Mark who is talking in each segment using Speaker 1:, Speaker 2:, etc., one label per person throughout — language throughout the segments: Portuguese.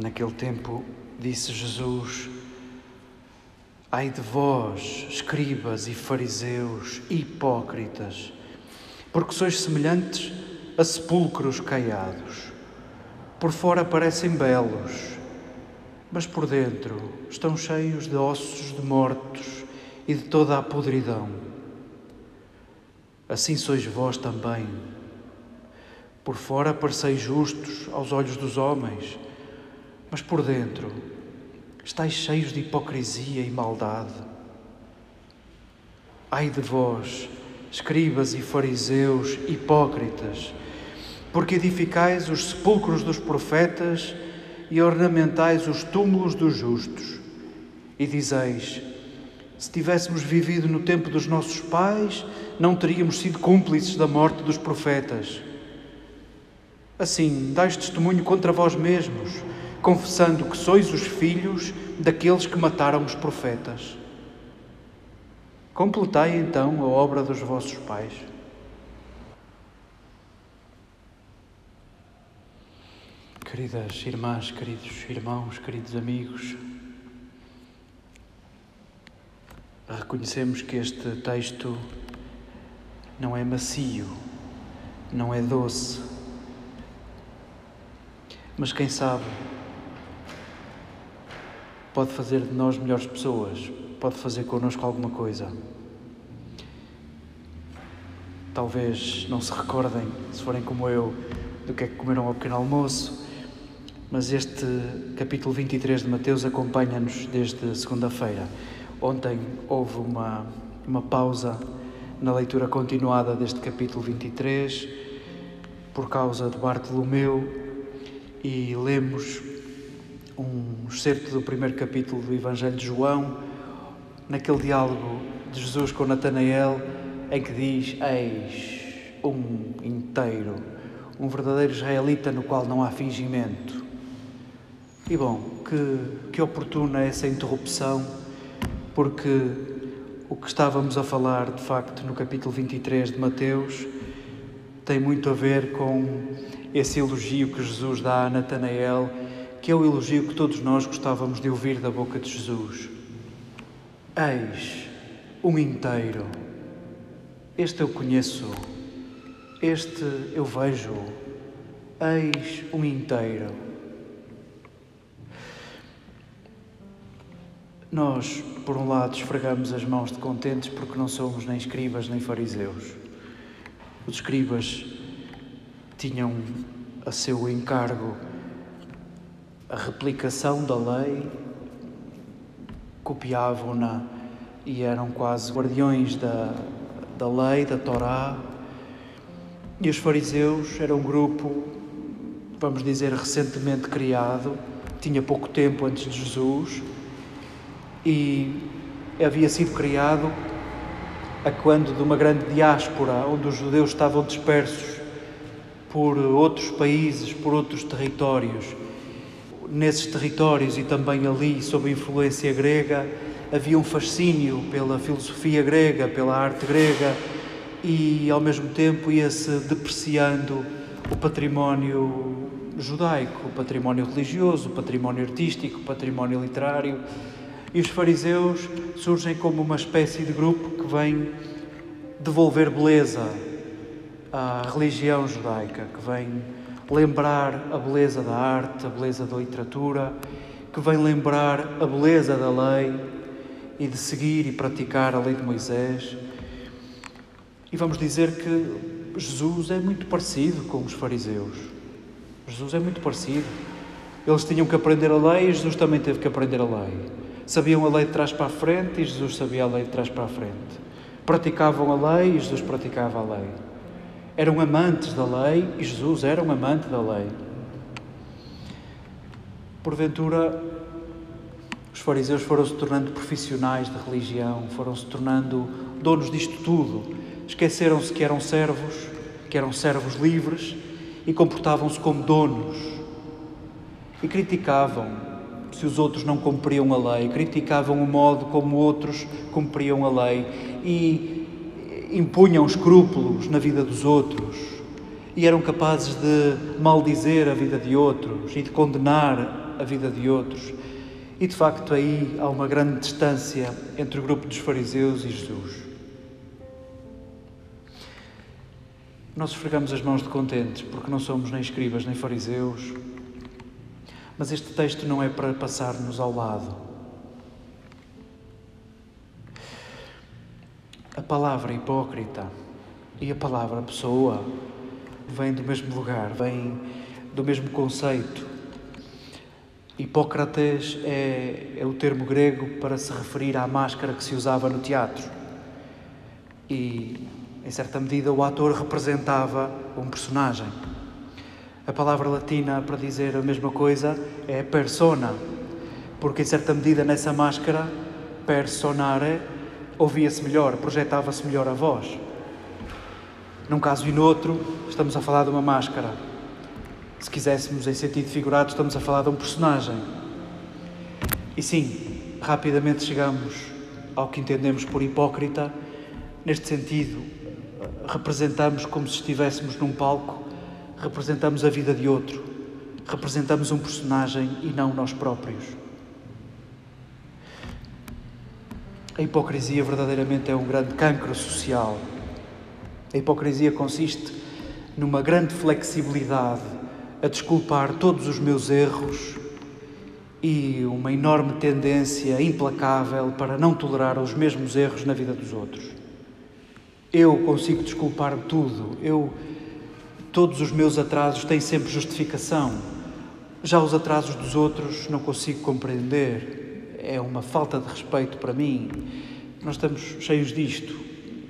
Speaker 1: Naquele tempo disse Jesus: Ai de vós, escribas e fariseus, hipócritas, porque sois semelhantes a sepulcros caiados. Por fora parecem belos, mas por dentro estão cheios de ossos de mortos e de toda a podridão. Assim sois vós também. Por fora pareceis justos aos olhos dos homens, mas por dentro estáis cheios de hipocrisia e maldade. Ai de vós, escribas e fariseus hipócritas, porque edificais os sepulcros dos profetas e ornamentais os túmulos dos justos, e dizeis: se tivéssemos vivido no tempo dos nossos pais, não teríamos sido cúmplices da morte dos profetas. Assim, dais testemunho contra vós mesmos confessando que sois os filhos daqueles que mataram os profetas. Completai então a obra dos vossos pais. Queridas irmãs, queridos irmãos, queridos amigos, reconhecemos que este texto não é macio, não é doce, mas quem sabe pode fazer de nós melhores pessoas, pode fazer connosco alguma coisa. Talvez não se recordem, se forem como eu, do que é que comeram ao pequeno almoço, mas este capítulo 23 de Mateus acompanha-nos desde segunda-feira. Ontem houve uma, uma pausa na leitura continuada deste capítulo 23 por causa de Bartolomeu e lemos um excerto do primeiro capítulo do Evangelho de João, naquele diálogo de Jesus com Natanael, em que diz: Eis um inteiro, um verdadeiro israelita no qual não há fingimento. E bom, que, que oportuna essa interrupção, porque o que estávamos a falar, de facto, no capítulo 23 de Mateus, tem muito a ver com esse elogio que Jesus dá a Natanael que é o elogio que todos nós gostávamos de ouvir da boca de Jesus. Eis um inteiro. Este eu conheço, este eu vejo. Eis um inteiro. Nós, por um lado, esfregamos as mãos de contentes porque não somos nem escribas nem fariseus. Os escribas tinham a seu encargo a replicação da lei, copiavam-na e eram quase guardiões da, da lei, da Torá. E os fariseus eram um grupo, vamos dizer, recentemente criado, tinha pouco tempo antes de Jesus e havia sido criado a quando de uma grande diáspora, onde os judeus estavam dispersos por outros países, por outros territórios nesses territórios e também ali, sob influência grega, havia um fascínio pela filosofia grega, pela arte grega e, ao mesmo tempo, ia-se depreciando o património judaico, o património religioso, o património artístico, o património literário. E os fariseus surgem como uma espécie de grupo que vem devolver beleza à religião judaica, que vem lembrar a beleza da arte, a beleza da literatura, que vem lembrar a beleza da lei e de seguir e praticar a lei de Moisés. E vamos dizer que Jesus é muito parecido com os fariseus. Jesus é muito parecido. Eles tinham que aprender a lei e Jesus também teve que aprender a lei. Sabiam a lei de trás para a frente e Jesus sabia a lei de trás para a frente. Praticavam a lei e Jesus praticava a lei eram amantes da lei e Jesus era um amante da lei. Porventura, os fariseus foram se tornando profissionais de religião, foram se tornando donos disto tudo. Esqueceram-se que eram servos, que eram servos livres e comportavam-se como donos. E criticavam se os outros não cumpriam a lei, criticavam o modo como outros cumpriam a lei e impunham escrúpulos na vida dos outros e eram capazes de maldizer a vida de outros e de condenar a vida de outros. E de facto aí há uma grande distância entre o grupo dos fariseus e Jesus. Nós esfregamos as mãos de contentes porque não somos nem escribas nem fariseus, mas este texto não é para passar-nos ao lado. Palavra hipócrita e a palavra pessoa vêm do mesmo lugar, vêm do mesmo conceito. Hipócrates é, é o termo grego para se referir à máscara que se usava no teatro. E, em certa medida, o ator representava um personagem. A palavra latina para dizer a mesma coisa é persona, porque em certa medida nessa máscara, personare, ouvia-se melhor, projetava-se melhor a voz. Num caso e no outro, estamos a falar de uma máscara. Se quiséssemos em sentido figurado, estamos a falar de um personagem. E sim, rapidamente chegamos ao que entendemos por hipócrita. Neste sentido, representamos como se estivéssemos num palco representamos a vida de outro, representamos um personagem e não nós próprios. A hipocrisia verdadeiramente é um grande cancro social. A hipocrisia consiste numa grande flexibilidade a desculpar todos os meus erros e uma enorme tendência implacável para não tolerar os mesmos erros na vida dos outros. Eu consigo desculpar tudo, eu Todos os meus atrasos têm sempre justificação. Já os atrasos dos outros não consigo compreender. É uma falta de respeito para mim. Nós estamos cheios disto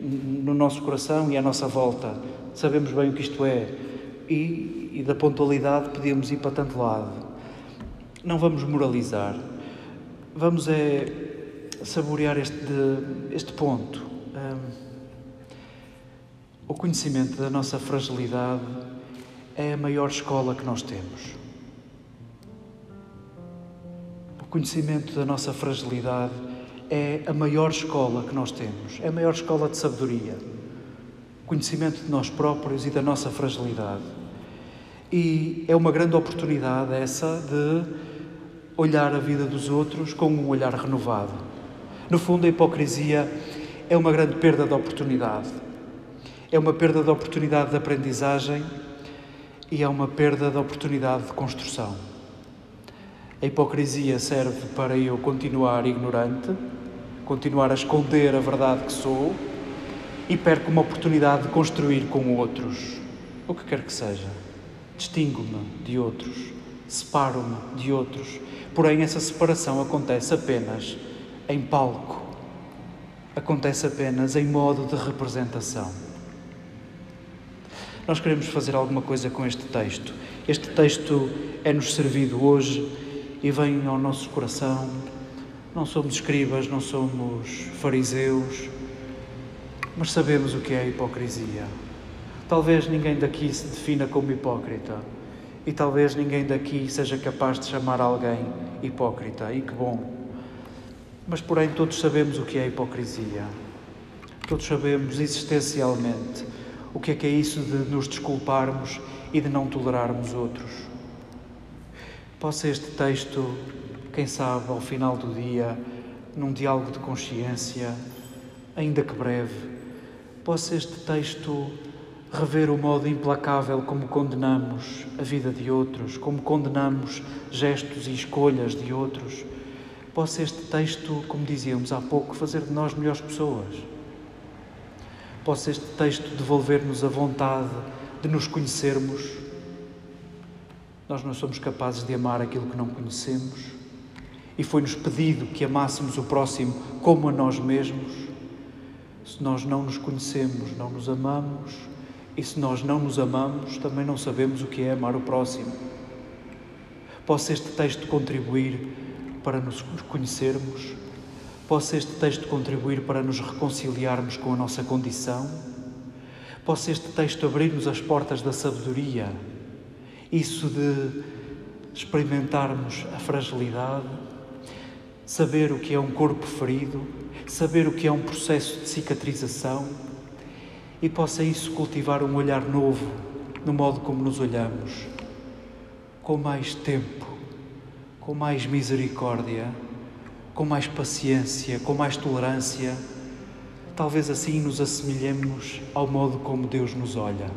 Speaker 1: no nosso coração e à nossa volta. Sabemos bem o que isto é. E, e da pontualidade podíamos ir para tanto lado. Não vamos moralizar. Vamos é saborear este, este ponto. Um, o conhecimento da nossa fragilidade é a maior escola que nós temos. O conhecimento da nossa fragilidade é a maior escola que nós temos, é a maior escola de sabedoria. O conhecimento de nós próprios e da nossa fragilidade. E é uma grande oportunidade essa de olhar a vida dos outros com um olhar renovado. No fundo, a hipocrisia é uma grande perda de oportunidade é uma perda de oportunidade de aprendizagem e é uma perda de oportunidade de construção. A hipocrisia serve para eu continuar ignorante, continuar a esconder a verdade que sou e perco uma oportunidade de construir com outros, o que quer que seja. Distingo-me de outros, separo-me de outros, porém essa separação acontece apenas em palco, acontece apenas em modo de representação. Nós queremos fazer alguma coisa com este texto. Este texto é-nos servido hoje e vem ao nosso coração. Não somos escribas, não somos fariseus, mas sabemos o que é a hipocrisia. Talvez ninguém daqui se defina como hipócrita e talvez ninguém daqui seja capaz de chamar alguém hipócrita, e que bom. Mas, porém, todos sabemos o que é a hipocrisia. Todos sabemos existencialmente o que é que é isso de nos desculparmos e de não tolerarmos outros? Possa este texto, quem sabe, ao final do dia, num diálogo de consciência, ainda que breve, possa este texto rever o modo implacável como condenamos a vida de outros, como condenamos gestos e escolhas de outros. Possa este texto, como dizíamos há pouco, fazer de nós melhores pessoas possa este texto devolver-nos a vontade de nos conhecermos. Nós não somos capazes de amar aquilo que não conhecemos e foi-nos pedido que amássemos o próximo como a nós mesmos. Se nós não nos conhecemos, não nos amamos, e se nós não nos amamos, também não sabemos o que é amar o próximo. Possa este texto contribuir para nos conhecermos Possa este texto contribuir para nos reconciliarmos com a nossa condição? Possa este texto abrir-nos as portas da sabedoria? Isso de experimentarmos a fragilidade, saber o que é um corpo ferido, saber o que é um processo de cicatrização e possa isso cultivar um olhar novo no modo como nos olhamos, com mais tempo, com mais misericórdia, com mais paciência, com mais tolerância, talvez assim nos assemelhemos ao modo como Deus nos olha.